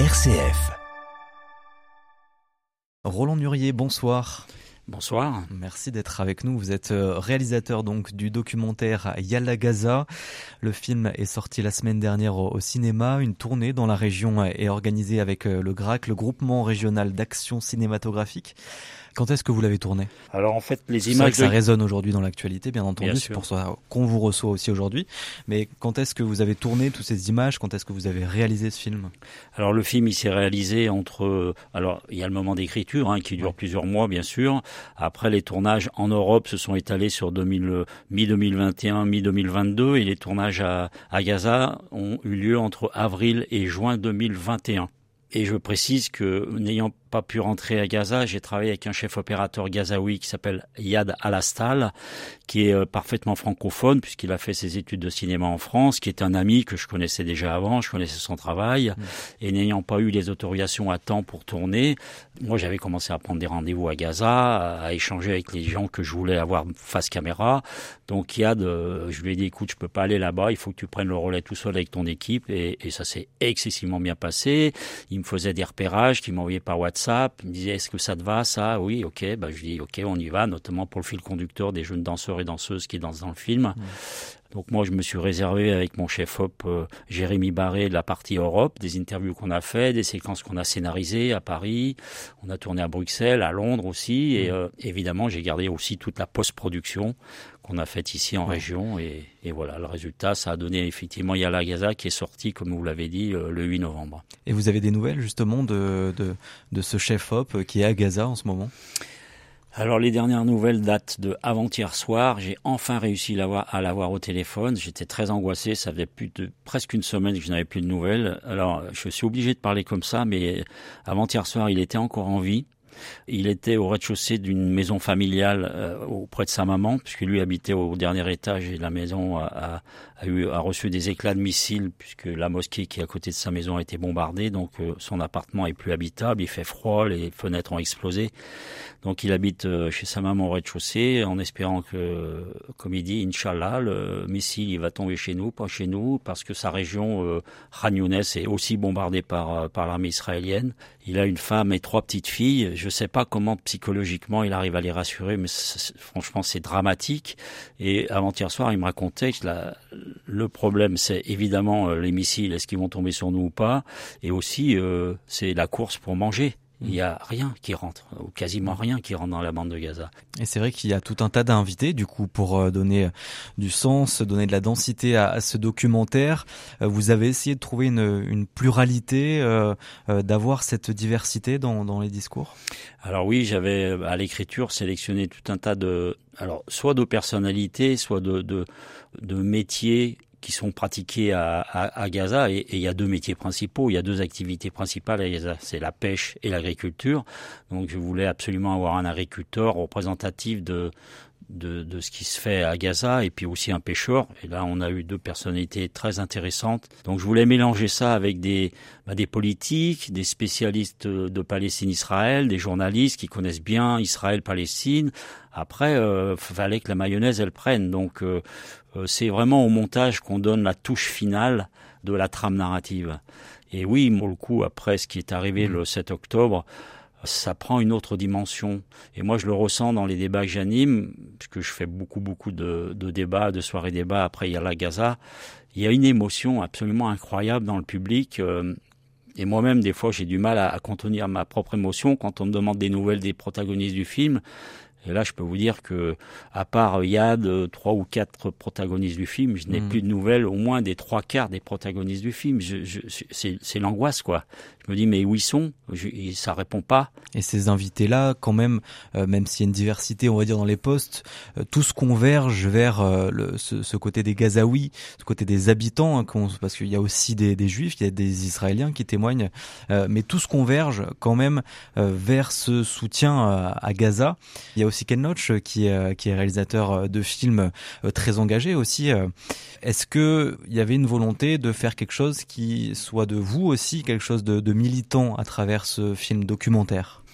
RCF. Roland Nurier, bonsoir. Bonsoir. Merci d'être avec nous. Vous êtes euh, réalisateur donc du documentaire Yalla Gaza. Le film est sorti la semaine dernière au cinéma. Une tournée dans la région est organisée avec euh, le GRAC, le groupement régional d'action cinématographique. Quand est-ce que vous l'avez tourné? Alors en fait, les images. Que ça résonne aujourd'hui dans l'actualité, bien entendu. C'est pour ça qu'on vous reçoit aussi aujourd'hui. Mais quand est-ce que vous avez tourné toutes ces images? Quand est-ce que vous avez réalisé ce film? Alors le film, il s'est réalisé entre. Alors il y a le moment d'écriture hein, qui dure plusieurs mois, bien sûr. Après, les tournages en Europe se sont étalés sur mi-2021, mi-2022, et les tournages à, à Gaza ont eu lieu entre avril et juin 2021. Et je précise que n'ayant pas pu rentrer à Gaza, j'ai travaillé avec un chef opérateur gazaoui qui s'appelle Yad Alastal, qui est euh, parfaitement francophone puisqu'il a fait ses études de cinéma en France, qui est un ami que je connaissais déjà avant, je connaissais son travail, mmh. et n'ayant pas eu les autorisations à temps pour tourner, moi j'avais commencé à prendre des rendez-vous à Gaza, à échanger avec les gens que je voulais avoir face caméra. Donc Yad, euh, je lui ai dit écoute, je peux pas aller là-bas, il faut que tu prennes le relais tout seul avec ton équipe, et, et ça s'est excessivement bien passé. Il me faisait des repérages qu'il m'envoyait par WhatsApp il me disait est-ce que ça te va ça? Oui, ok. Bah, je dis ok, on y va, notamment pour le fil conducteur des jeunes danseurs et danseuses qui dansent dans le film. Donc moi, je me suis réservé avec mon chef op euh, Jérémy Barré la partie Europe, des interviews qu'on a fait, des séquences qu'on a scénarisées à Paris. On a tourné à Bruxelles, à Londres aussi, et euh, évidemment, j'ai gardé aussi toute la post-production qu'on a faite ici en région. Et, voilà, le résultat, ça a donné effectivement Yala Gaza qui est sorti, comme vous l'avez dit, euh, le 8 novembre. Et vous avez des nouvelles justement de, de, de ce chef op qui est à Gaza en ce moment? Alors les dernières nouvelles datent de avant-hier soir. J'ai enfin réussi à l'avoir au téléphone. J'étais très angoissé. Ça faisait plus de presque une semaine que je n'avais plus de nouvelles. Alors je suis obligé de parler comme ça, mais avant-hier soir, il était encore en vie. Il était au rez-de-chaussée d'une maison familiale euh, auprès de sa maman, puisque lui habitait au dernier étage et la maison a, eu, a reçu des éclats de missiles, puisque la mosquée qui est à côté de sa maison a été bombardée. Donc euh, son appartement est plus habitable, il fait froid, les fenêtres ont explosé. Donc il habite euh, chez sa maman au rez-de-chaussée, en espérant que, comme il dit, Inch'Allah, le missile il va tomber chez nous, pas chez nous, parce que sa région, euh, est aussi bombardée par, par l'armée israélienne. Il a une femme et trois petites filles. Je ne sais pas comment psychologiquement il arrive à les rassurer, mais franchement c'est dramatique. Et avant-hier soir, il me racontait que le problème, c'est évidemment euh, les missiles, est-ce qu'ils vont tomber sur nous ou pas, et aussi euh, c'est la course pour manger. Il n'y a rien qui rentre, ou quasiment rien qui rentre dans la bande de Gaza. Et c'est vrai qu'il y a tout un tas d'invités, du coup, pour euh, donner du sens, donner de la densité à, ce documentaire. Vous avez essayé de trouver une, pluralité, d'avoir cette diversité dans, dans les discours? Alors oui, j'avais à l'écriture sélectionné tout un tas de, alors soit de personnalités, soit de, de, de métiers qui sont pratiqués à, Gaza. Et, il y a deux métiers principaux, il y a deux activités principales à Gaza, c'est la pêche et l'agriculture. Donc je voulais absolument avoir un agriculteur représentatif de, de, de, ce qui se fait à Gaza et puis aussi un pêcheur. Et là, on a eu deux personnalités très intéressantes. Donc, je voulais mélanger ça avec des, bah, des politiques, des spécialistes de Palestine-Israël, des journalistes qui connaissent bien Israël-Palestine. Après, euh, fallait que la mayonnaise elle prenne. Donc, euh, euh, c'est vraiment au montage qu'on donne la touche finale de la trame narrative. Et oui, pour le coup, après ce qui est arrivé le 7 octobre, ça prend une autre dimension. Et moi, je le ressens dans les débats que j'anime, puisque je fais beaucoup, beaucoup de, de débats, de soirées débats. Après, il y a la Gaza. Il y a une émotion absolument incroyable dans le public. Euh, et moi-même, des fois, j'ai du mal à, à, contenir ma propre émotion quand on me demande des nouvelles des protagonistes du film. Et là, je peux vous dire que, à part Yad, euh, trois ou quatre protagonistes du film, je n'ai hmm. plus de nouvelles, au moins des trois quarts des protagonistes du film. Je, je, c'est l'angoisse, quoi. Je me dis, mais où ils sont? Je, Ça répond pas. Et ces invités-là, quand même, euh, même s'il y a une diversité, on va dire, dans les postes, euh, tous convergent vers euh, le, ce, côté des Gazaouis, ce côté des habitants, hein, parce qu'il y a aussi des, Juifs, il y a des Israéliens qui témoignent, mais tous convergent quand même vers ce soutien à Gaza. Il y a aussi Ken Loach qui qui est réalisateur de films très engagé aussi. Est-ce que il y avait une volonté de faire quelque chose qui soit de vous aussi quelque chose de militant à travers ce film documentaire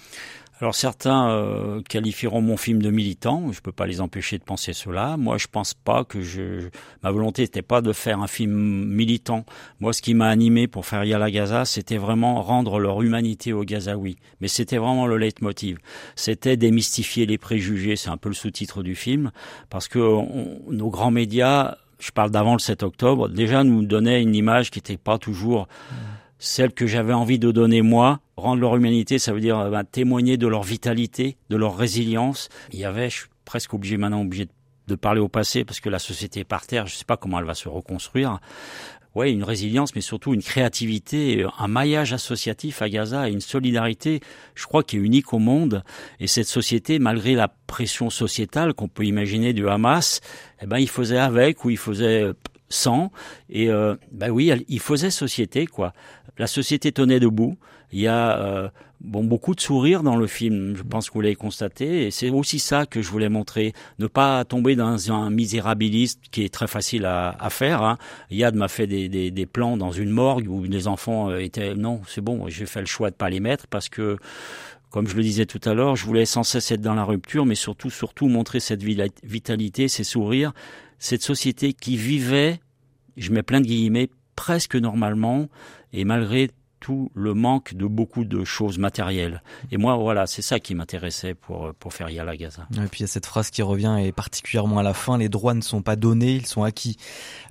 alors certains euh, qualifieront mon film de militant, je peux pas les empêcher de penser cela. Moi, je pense pas que je ma volonté n'était pas de faire un film militant. Moi, ce qui m'a animé pour faire Yala Gaza, c'était vraiment rendre leur humanité aux Gazaouis. Mais c'était vraiment le leitmotiv. C'était démystifier les préjugés, c'est un peu le sous-titre du film parce que nos grands médias je parle d'avant le 7 octobre, déjà nous donnaient une image qui n'était pas toujours celle que j'avais envie de donner moi. Rendre leur humanité, ça veut dire euh, ben, témoigner de leur vitalité, de leur résilience. Il y avait, je suis presque obligé maintenant, obligé de parler au passé parce que la société est par terre. Je ne sais pas comment elle va se reconstruire. Ouais, une résilience, mais surtout une créativité, un maillage associatif à Gaza une solidarité, je crois, qui est unique au monde. Et cette société, malgré la pression sociétale qu'on peut imaginer du Hamas, eh ben, il faisait avec ou il faisait sans. Et euh, bah oui, il faisait société, quoi. La société tenait debout. Il y a euh, bon beaucoup de sourires dans le film. Je pense que vous l'avez constaté. Et c'est aussi ça que je voulais montrer. Ne pas tomber dans un misérabiliste qui est très facile à, à faire. Hein. Yad m'a fait des, des, des, plans dans une morgue où les enfants euh, étaient. Non, c'est bon. J'ai fait le choix de pas les mettre parce que comme je le disais tout à l'heure, je voulais sans cesse être dans la rupture, mais surtout, surtout montrer cette vitalité, ces sourires, cette société qui vivait, je mets plein de guillemets, presque normalement, et malgré tout le manque de beaucoup de choses matérielles. Et moi, voilà, c'est ça qui m'intéressait pour, pour faire Yala Gaza. Et puis il y a cette phrase qui revient, et particulièrement à la fin, les droits ne sont pas donnés, ils sont acquis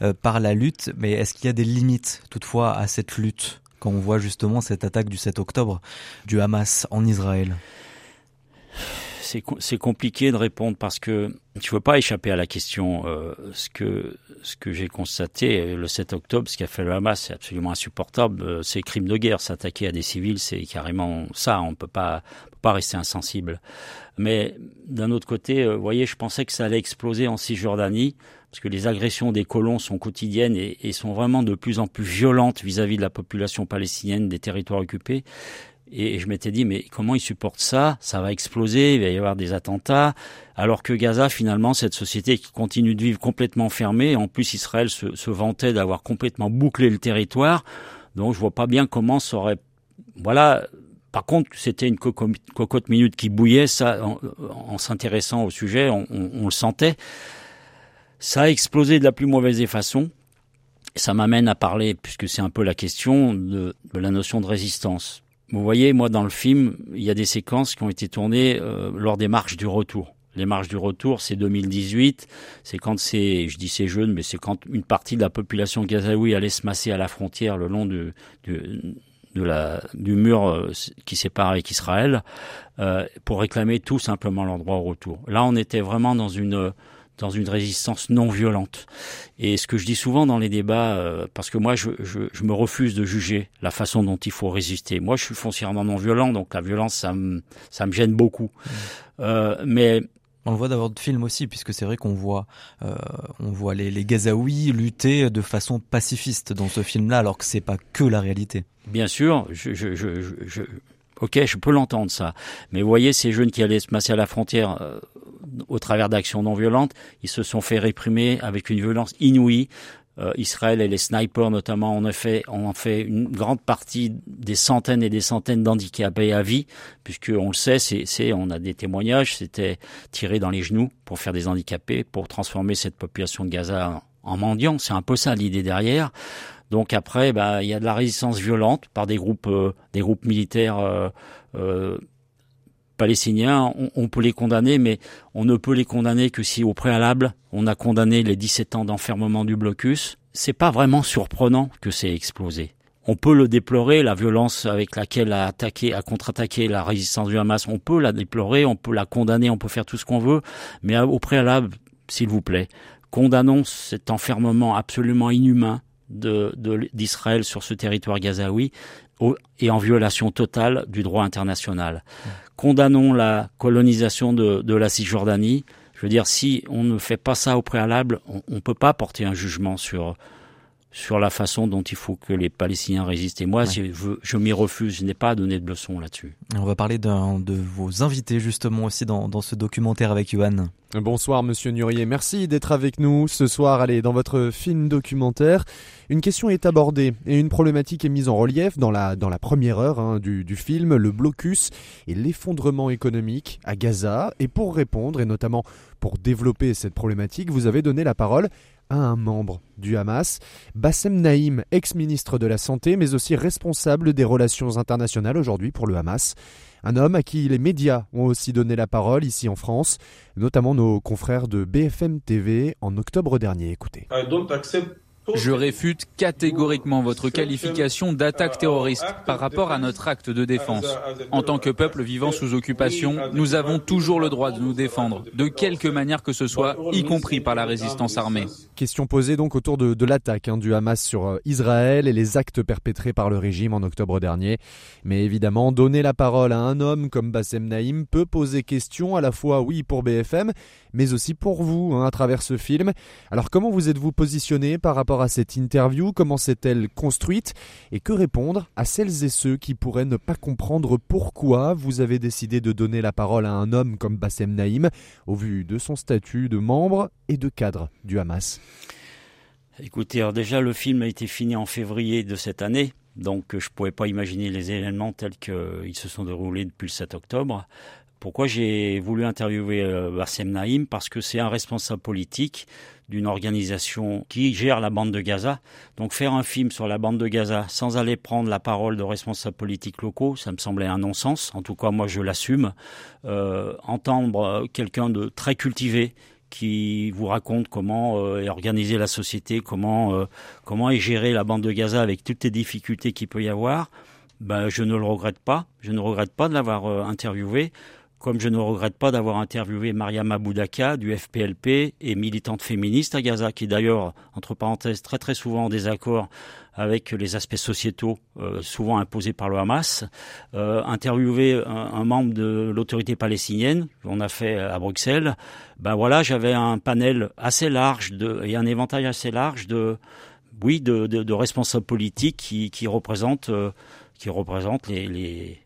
euh, par la lutte. Mais est-ce qu'il y a des limites, toutefois, à cette lutte? Quand on voit justement cette attaque du 7 octobre du Hamas en Israël c'est compliqué de répondre parce que tu veux pas échapper à la question. Euh, ce que j'ai constaté le 7 octobre, ce qu'a fait le Hamas, c'est absolument insupportable. Euh, c'est crime de guerre. S'attaquer à des civils, c'est carrément ça. On peut pas peut pas rester insensible. Mais d'un autre côté, euh, vous voyez, je pensais que ça allait exploser en Cisjordanie parce que les agressions des colons sont quotidiennes et, sont vraiment de plus en plus violentes vis-à-vis de la population palestinienne des territoires occupés. Et je m'étais dit, mais comment ils supportent ça? Ça va exploser, il va y avoir des attentats. Alors que Gaza, finalement, cette société qui continue de vivre complètement fermée, en plus Israël se, se vantait d'avoir complètement bouclé le territoire. Donc je vois pas bien comment ça aurait... Voilà, par contre, c'était une cocotte minute qui bouillait, ça, en, s'intéressant au sujet, on, on, le sentait. Ça a explosé de la plus mauvaise des façons. Ça m'amène à parler, puisque c'est un peu la question, de, la notion de résistance. Vous voyez, moi, dans le film, il y a des séquences qui ont été tournées euh, lors des marches du retour. Les marches du retour, c'est 2018. C'est quand c'est, je dis c'est jeune, mais c'est quand une partie de la population gazaoui allait se masser à la frontière le long du, du de la, du mur euh, qui sépare avec Israël euh, pour réclamer tout simplement leur droit au retour. Là, on était vraiment dans une dans une résistance non violente. Et ce que je dis souvent dans les débats, euh, parce que moi je, je, je, me refuse de juger la façon dont il faut résister. Moi je suis foncièrement non violent, donc la violence ça me, ça me gêne beaucoup. Mmh. Euh, mais on le voit d'abord de film aussi, puisque c'est vrai qu'on voit, euh, on voit les, les Gazaouis lutter de façon pacifiste dans ce film-là, alors que c'est pas que la réalité. Bien sûr, je, je, je, je ok, je peux l'entendre ça. Mais vous voyez, ces jeunes qui allaient se masser à la frontière, euh, au travers d'actions non violentes, ils se sont fait réprimer avec une violence inouïe. Euh, Israël et les snipers notamment en effet ont fait une grande partie des centaines et des centaines d'handicapés à vie, puisque on le sait, c'est, on a des témoignages, c'était tiré dans les genoux pour faire des handicapés, pour transformer cette population de Gaza en, mendiants. C'est un peu ça l'idée derrière. Donc après, bah, il y a de la résistance violente par des groupes, euh, des groupes militaires euh, palestiniens, on, peut les condamner, mais on ne peut les condamner que si au préalable, on a condamné les 17 ans d'enfermement du blocus. C'est pas vraiment surprenant que c'est explosé. On peut le déplorer, la violence avec laquelle a attaqué, a contre-attaqué la résistance du Hamas, on peut la déplorer, on peut la condamner, on peut faire tout ce qu'on veut, mais au préalable, s'il vous plaît, condamnons cet enfermement absolument inhumain d'Israël de, sur ce territoire gazaoui et en violation totale du droit international. Condamnons la colonisation de, de, la Cisjordanie. Je veux dire, si on ne fait pas ça au préalable, on ne peut pas porter un jugement sur sur la façon dont il faut que les Palestiniens résistent. Et moi, je, je m'y refuse, je n'ai pas à donner de leçons là-dessus. On va parler d'un de vos invités justement aussi dans, dans ce documentaire avec Yohan. Bonsoir Monsieur Nurier, merci d'être avec nous ce soir. Allez, dans votre film documentaire, une question est abordée et une problématique est mise en relief dans la, dans la première heure hein, du, du film, le blocus et l'effondrement économique à Gaza. Et pour répondre, et notamment pour développer cette problématique, vous avez donné la parole à un membre du Hamas, Bassem Naïm, ex-ministre de la Santé, mais aussi responsable des relations internationales aujourd'hui pour le Hamas. Un homme à qui les médias ont aussi donné la parole ici en France, notamment nos confrères de BFM TV en octobre dernier. Écoutez. Je réfute catégoriquement votre qualification d'attaque terroriste par rapport à notre acte de défense. En tant que peuple vivant sous occupation, nous avons toujours le droit de nous défendre, de quelque manière que ce soit, y compris par la résistance armée. Question posée donc autour de, l'attaque hein, du Hamas sur euh, Israël et les actes perpétrés par le régime en octobre dernier. Mais évidemment, donner la parole à un homme comme Bassem Naïm peut poser question à la fois, oui, pour BFM, mais aussi pour vous hein, à travers ce film. Alors comment vous êtes-vous positionné par rapport à cette interview Comment s'est-elle construite Et que répondre à celles et ceux qui pourraient ne pas comprendre pourquoi vous avez décidé de donner la parole à un homme comme Bassem Naïm au vu de son statut de membre et de cadre du Hamas? Écoutez, alors déjà le film a été fini en février de cette année. Donc je ne pouvais pas imaginer les événements tels qu'ils se sont déroulés depuis le 7 octobre. Pourquoi j'ai voulu interviewer euh, Bassem Naïm? Parce que c'est un responsable politique d'une organisation qui gère la bande de Gaza. Donc faire un film sur la bande de Gaza sans aller prendre la parole de responsables politiques locaux, ça me semblait un non-sens. En tout cas, moi, je l'assume. Euh, entendre quelqu'un de très cultivé qui vous raconte comment euh, est organisée la société, comment euh, comment est gérée la bande de Gaza avec toutes les difficultés qu'il peut y avoir. Ben, je ne le regrette pas. Je ne regrette pas de l'avoir euh, interviewé comme je ne regrette pas d'avoir interviewé Mariama Boudaka du FPLP et militante féministe à Gaza, qui d'ailleurs, entre parenthèses, très très souvent en désaccord avec les aspects sociétaux euh, souvent imposés par le Hamas, euh, interviewé un, un, membre de l'autorité palestinienne, qu'on a fait à Bruxelles, ben voilà, j'avais un panel assez large de, et un éventail assez large de, oui, de, de, de responsables politiques qui, qui représentent, euh, qui représentent les, les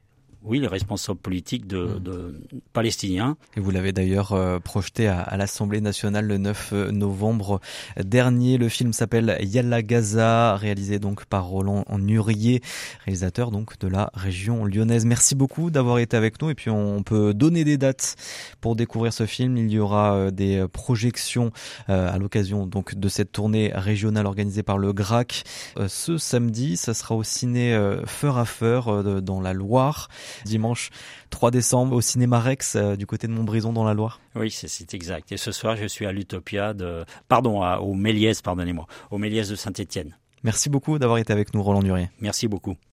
oui, les responsables politiques de, mmh. de palestiniens. Et vous l'avez d'ailleurs euh, projeté à, à l'Assemblée nationale le 9 euh, novembre dernier. Le film s'appelle Yalla Gaza, réalisé donc par Roland Nurier, réalisateur donc de la région lyonnaise. Merci beaucoup d'avoir été avec nous et puis on peut donner des dates pour découvrir ce film. Il y aura euh, des projections à l'occasion donc de cette tournée régionale organisée par le GRAC ce samedi. Ça sera au ciné Feur à Feur dans la Loire dimanche 3 décembre au cinéma Rex euh, du côté de Montbrison dans la Loire. Oui, c'est exact. Et ce soir, je suis à l'Utopia de, pardon, à, au Méliès, pardonnez-moi, au Méliès de Saint-Étienne. Merci beaucoup d'avoir été avec nous, Roland Durier. Merci beaucoup.